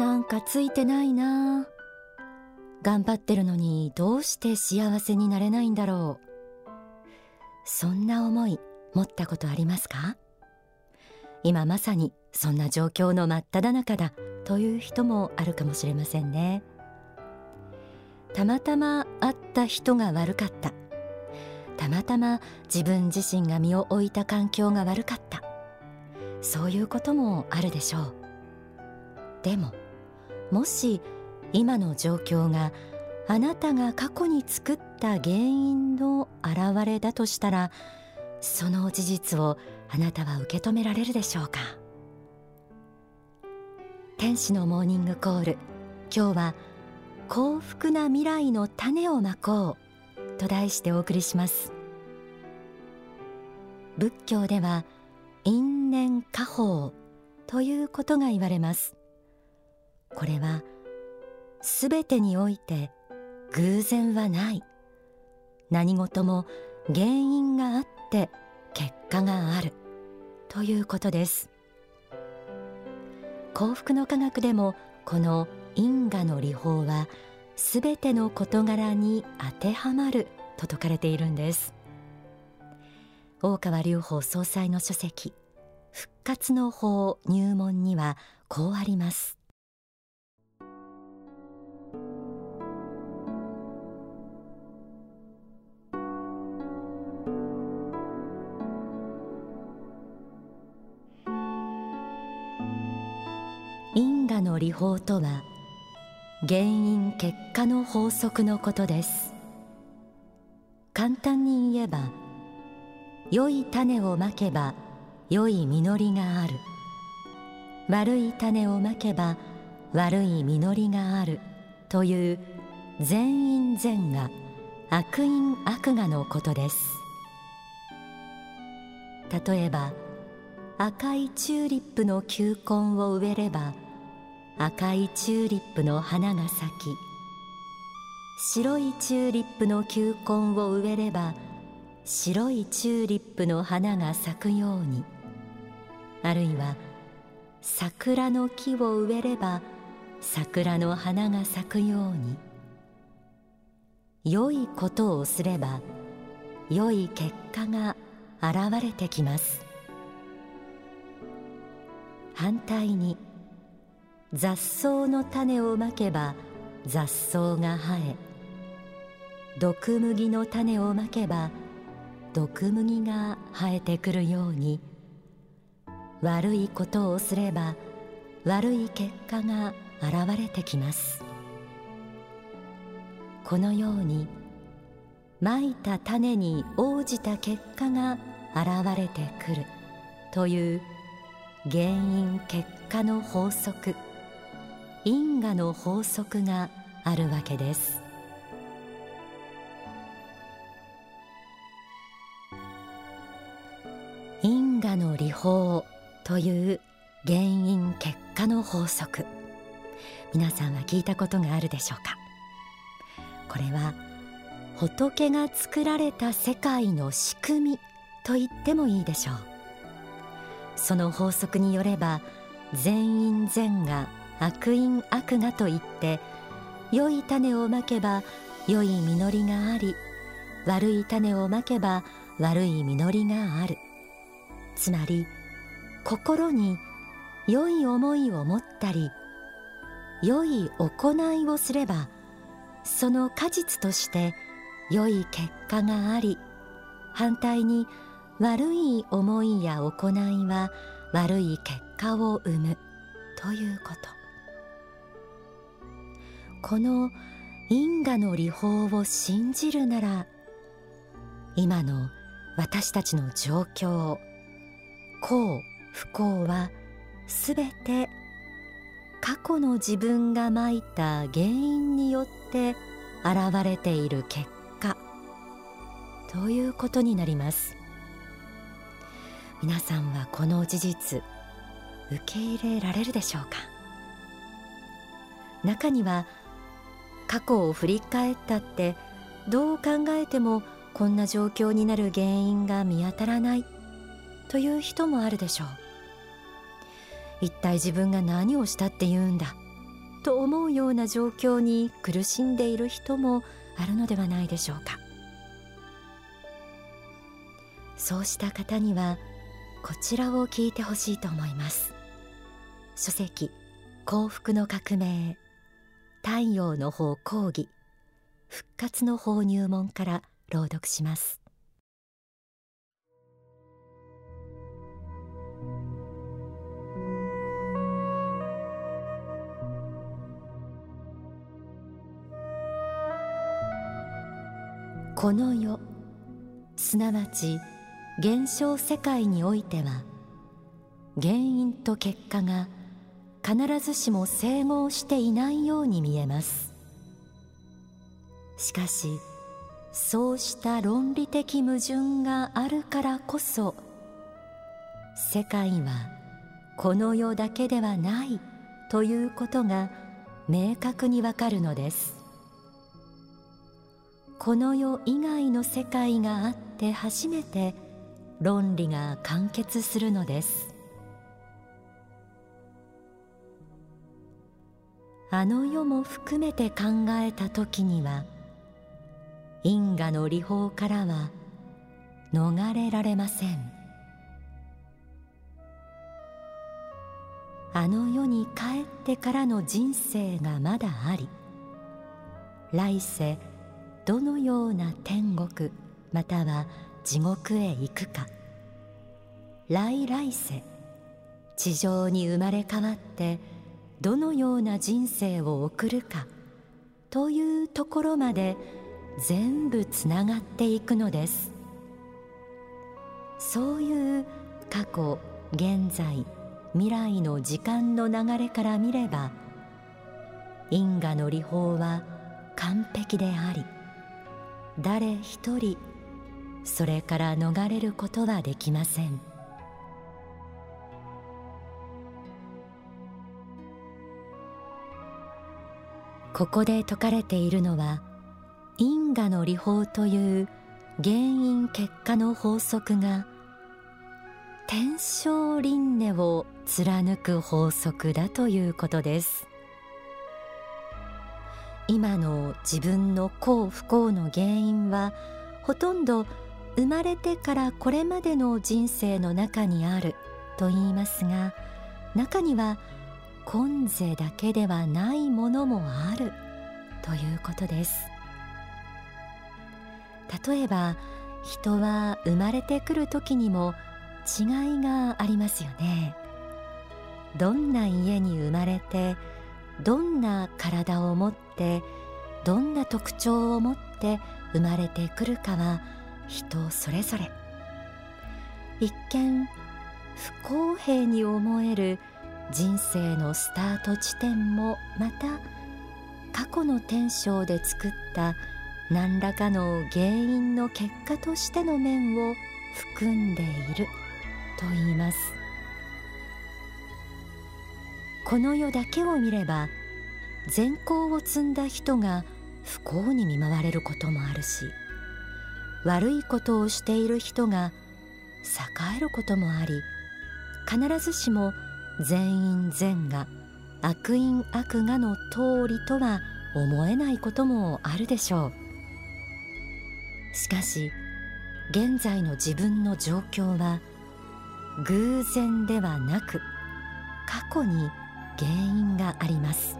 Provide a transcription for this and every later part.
なんかついてないな。頑張ってるのにどうして幸せになれないんだろう。そんな思い持ったことありますか？今まさにそんな状況の真っ只中だという人もあるかもしれませんね。たまたま会った人が悪かった。たまたま自分自身が身を置いた環境が悪かった。そういうこともあるでしょう。でももし今の状況があなたが過去に作った原因の表れだとしたらその事実をあなたは受け止められるでしょうか？天使のモーニングコール。今日は幸福な未来の種をまこうと題してお送りします。仏教では因縁果報ということが言われます。これはすべてにおいて偶然はない。何事も原因があって結果がある。ということです。幸福の科学でもこの因果の理法はすべての事柄に当てはまると説かれているんです。大川隆法総裁の書籍復活の法入門にはこうあります。の理法とは原因結果の法則のことです。簡単に言えば良い種をまけば良い実りがある。悪い種をまけば悪い実りがある。という善因善が悪因悪我のことです。例えば赤いチューリップの球根を植えれば赤いチューリップの花が咲き白いチューリップの球根を植えれば白いチューリップの花が咲くようにあるいは桜の木を植えれば桜の花が咲くように良いことをすれば良い結果が現れてきます。反対に雑草の種をまけば雑草が生え毒麦の種をまけば毒麦が生えてくるように悪いことをすれば悪い結果が現れてきます。このようにまいた種に応じた結果が現れてくるという原因結果の法則。因果の法則があるわけです。因果の理法という原因結果の法則。皆さんは聞いたことがあるでしょうか？これは仏が作られた世界の仕組みと言ってもいいでしょう。その法則によれば善因善が悪因悪がといって良い種をまけば良い実りがあり悪い種をまけば悪い実りがある。つまり心に良い思いを持ったり良い行いをすればその果実として良い結果があり反対に悪い思いや行いは悪い結果を生むということ。この因果の理法を信じるなら今の私たちの状況幸不幸はすべて過去の自分がまいた原因によって現れている結果ということになります。皆さんはこの事実受け入れられるでしょうか？中には過去を振り返ったってどう考えてもこんな状況になる原因が見当たらないという人もあるでしょう。一体自分が何をしたって言うんだと思うような状況に苦しんでいる人もあるのではないでしょうか。そうした方にはこちらを聞いてほしいと思います。書籍幸福の革命。太陽の方講義。復活の方入門から朗読します。この世すなわち現象世界においては原因と結果が必ずしも整合していないように見えます。しかしそうした論理的矛盾があるからこそ世界はこの世だけではないということが明確にわかるのです。この世以外の世界があって初めて論理が完結するのです。あの世も含めて考えた時には因果の理法からは逃れられません。あの世に帰ってからの人生がまだあり来世どのような天国または地獄へ行くか。来来世地上に生まれ変わってどのような人生を送るかというところまで全部つながっていくのです。そういう過去現在未来の時間の流れから見れば因果の理法は完璧であり誰一人それから逃れることはできません。ここで説かれているのは因果の理法という原因結果の法則が天正輪廻を貫く法則だということです。今の自分の幸不幸の原因はほとんど生まれてからこれまでの人生の中にあると言いますが中には今世だけではないものもある。ということです。例えば人は生まれてくる時にも違いがありますよね。どんな家に生まれてどんな体を持ってどんな特徴を持って生まれてくるかは人それぞれ。一見不公平に思える人生のスタート地点もまた過去の天性で作った何らかの原因の結果としての面を含んでいると言います。この世だけを見れば善行を積んだ人が不幸に見舞われることもあるし悪いことをしている人が栄えることもあり必ずしも善因善が悪因悪がの通りとは思えないこともあるでしょう。しかし現在の自分の状況は偶然ではなく過去に原因があります。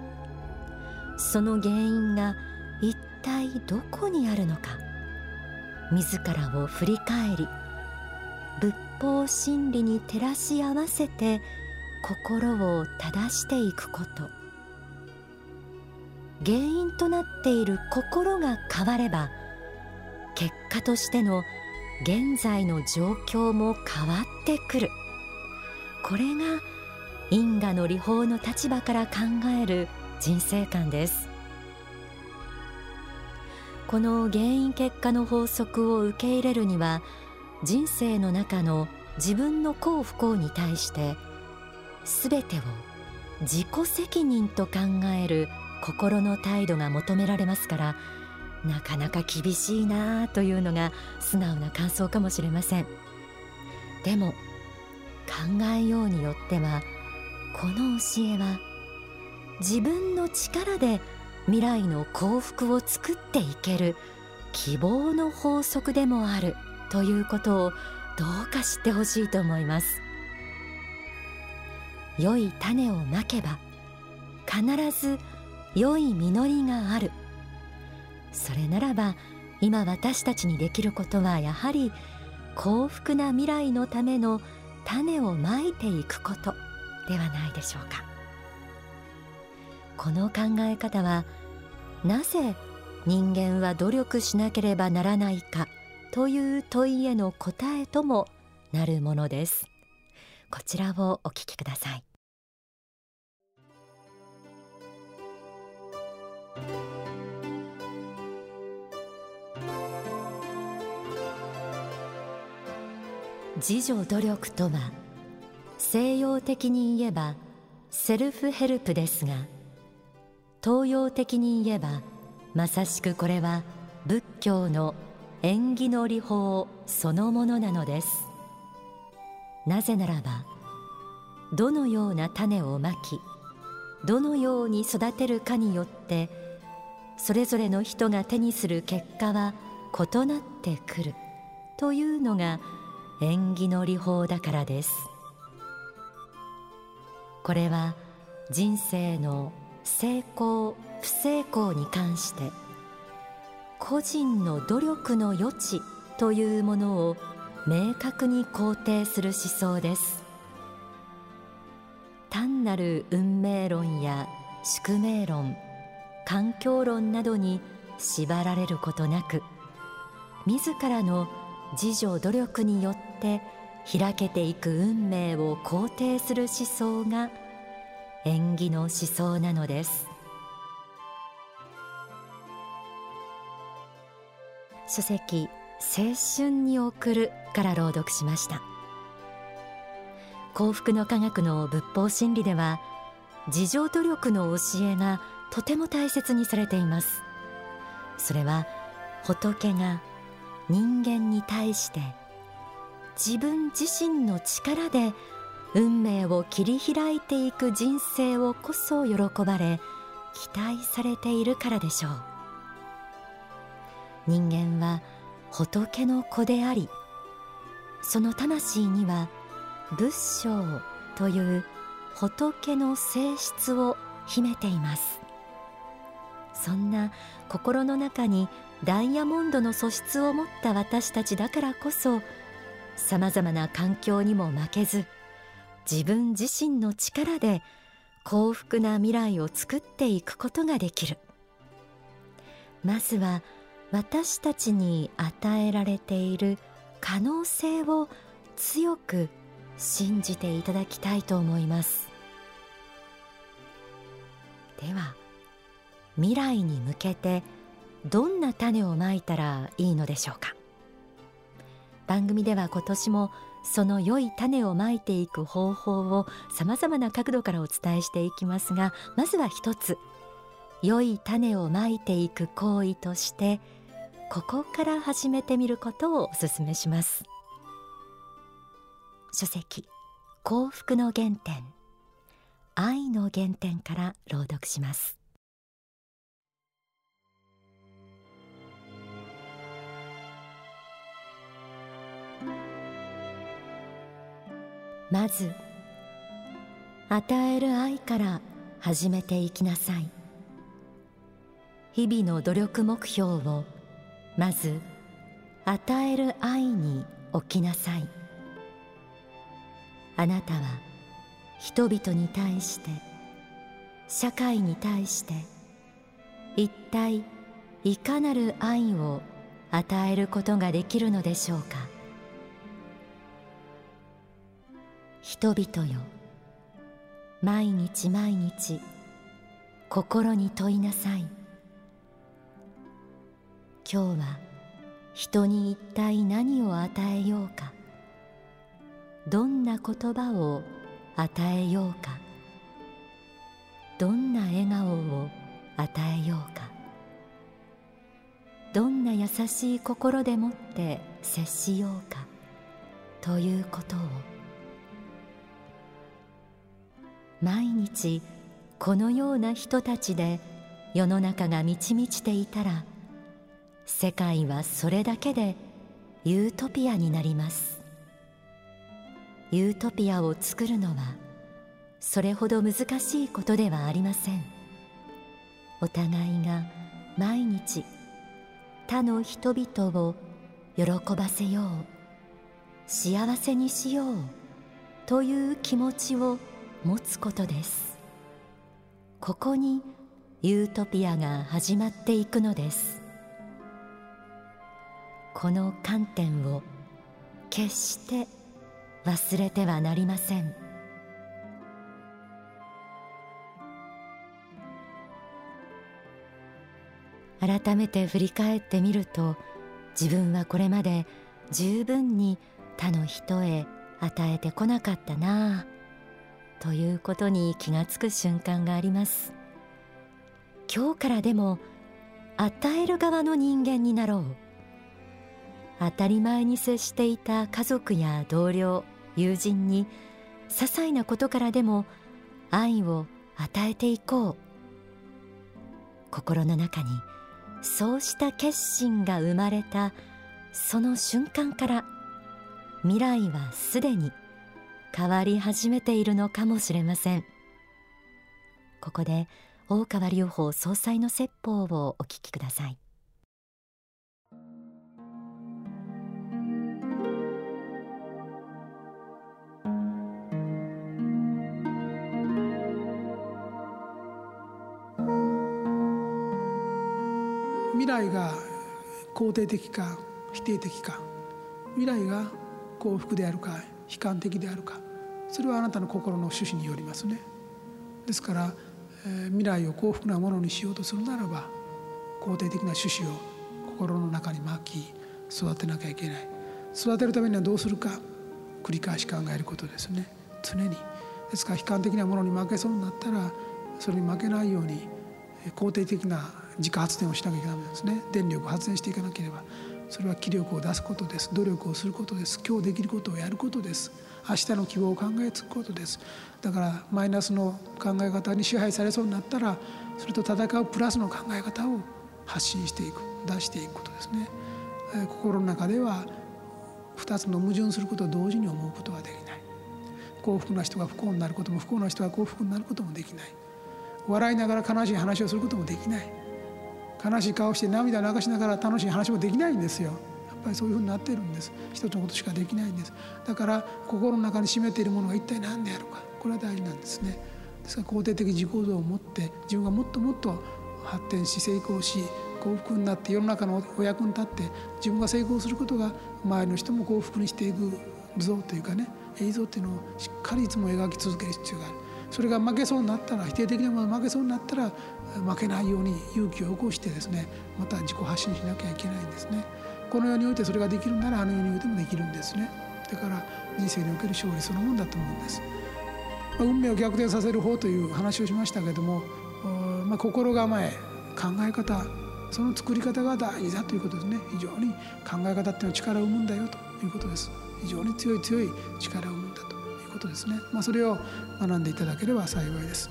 その原因が一体どこにあるのか。自らを振り返り仏法真理に照らし合わせて心を正していくこと。原因となっている心が変われば結果としての現在の状況も変わってくる。これが因果の理法の立場から考える人生観です。この原因結果の法則を受け入れるには人生の中の自分の幸不幸に対して全てを自己責任と考える心の態度が求められますからなかなか厳しいなあというのが素直な感想かもしれません。でも考えようによってはこの教えは自分の力で未来の幸福を作っていける希望の法則でもあるということをどうか知ってほしいと思います。良い種をまけば必ず良い実りがある。それならば今私たちにできることはやはり幸福な未来のための種をまいていくことではないでしょうか。この考え方はなぜ人間は努力しなければならないかという問いへの答えともなるものです。こちらをお聞きください。自助努力とは西洋的に言えばセルフヘルプですが東洋的に言えばまさしくこれは仏教の縁起の理法そのものなのです。なぜならばどのような種をまきどのように育てるかによってそれぞれの人が手にする結果は異なってくるというのが縁起の理法だからです。これは人生の成功不成功に関して個人の努力の余地というものを明確に肯定する思想です。単なる運命論や宿命論環境論などに縛られることなく自らの自助努力によって開けていく運命を肯定する思想が縁起の思想なのです。書籍青春に送るから朗読しました。幸福の科学の仏法真理では自助努力の教えがとても大切にされています。それは仏が人間に対して自分自身の力で運命を切り開いていく人生をこそ喜ばれ期待されているからでしょう。人間は仏の子でありその魂には仏性という仏の性質を秘めています。そんな心の中にダイヤモンドの素質を持った私たちだからこそさまざまな環境にも負けず自分自身の力で幸福な未来を作っていくことができる。まずは私たちに与えられている可能性を強く信じていただきたいと思います。では未来に向けてどんな種をまいたらいいのでしょうか？番組では今年もその良い種をまいていく方法をさまざまな角度からお伝えしていきますがまずは一つ。良い種をまいていく行為としてここから始めてみることをお勧めします。書籍幸福の原点愛の原点から朗読します。まず与える愛から始めていきなさい。日々の努力目標をまず与える愛に置きなさい。あなたは人々に対して社会に対して一体いかなる愛を与えることができるのでしょうか？人々よ。毎日毎日心に問いなさい。今日は人に一体何を与えようか。どんな言葉を与えようか。どんな笑顔を与えようか。どんな優しい心でもって接しようか。ということを毎日このような人たちで世の中が満ち満ちていたら世界はそれだけでユートピアになります。ユートピアを作るのはそれほど難しいことではありません。お互いが毎日他の人々を喜ばせよう幸せにしようという気持ちを持つことです。ここにユートピアが始まっていくのです。この観点を決して忘れてはなりません。改めて振り返ってみると自分はこれまで十分に他の人へ与えてこなかったな。あということに気がつく瞬間があります。今日からでも与える側の人間になろう。当たり前に接していた家族や同僚友人に些細なことからでも愛を与えていこう。心の中にそうした決心が生まれたその瞬間から未来はすでに変わり始めているのかもしれません。ここで大川隆法総裁の説法をお聞きください。未来が肯定的か否定的か未来が幸福であるか。悲観的であるか。それはあなたの心の趣旨によりますね。ですから、えー、未来を幸福なものにしようとするならば肯定的な趣旨を心の中に巻き育てなきゃいけない。育てるためにはどうするか繰り返し考えることですね。常に。ですから悲観的なものに負けそうになったらそれに負けないように肯定的な自家発電をしなきゃいけないんですね。電力を発電していかなければ。それは気力を出すことです。努力をすることです。今日できることをやることです。明日の希望を考えつくことです。だからマイナスの考え方に支配されそうになったらそれと戦うプラスの考え方を発信していく。出していくことですね。心の中では2つの矛盾することを同時に思うことはできない。幸福な人が不幸になることも不幸な人が幸福になることもできない。笑いながら悲しい話をすることもできない。悲しい顔して涙流しながら楽しい話もできないんですよ。やっぱりそういうふうになってるんです。一つのことしかできないんです。だから心の中に秘めているものが一体何であるか。これは大事なんですね。ですから肯定的自己像を持って自分がもっともっと発展し成功し幸福になって世の中のお役に立って自分が成功することが周りの人も幸福にしていく像というかね。映像っていうのをしっかりいつも描き続ける必要がある。それが負けそうになったら否定的なもの負けそうになったら負けないように勇気を起こしてですねまた自己発信しなきゃいけないんですね。この世においてそれができるならあの世においてもできるんですね。だから人生における勝利そのものだと思うんです、まあ、運命を逆転させる方という話をしましたけども、まあ、心構え考え方その作り方が大事だということですね。非常に考え方っていうのは力を生むんだよということです。非常に強い強い力を生むんだと。いうことですね、まあ、それを学んでいただければ幸いです。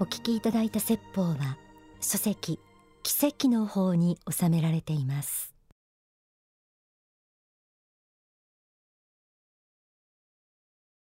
お聞きいただいた説法は書籍奇跡の法に収められています。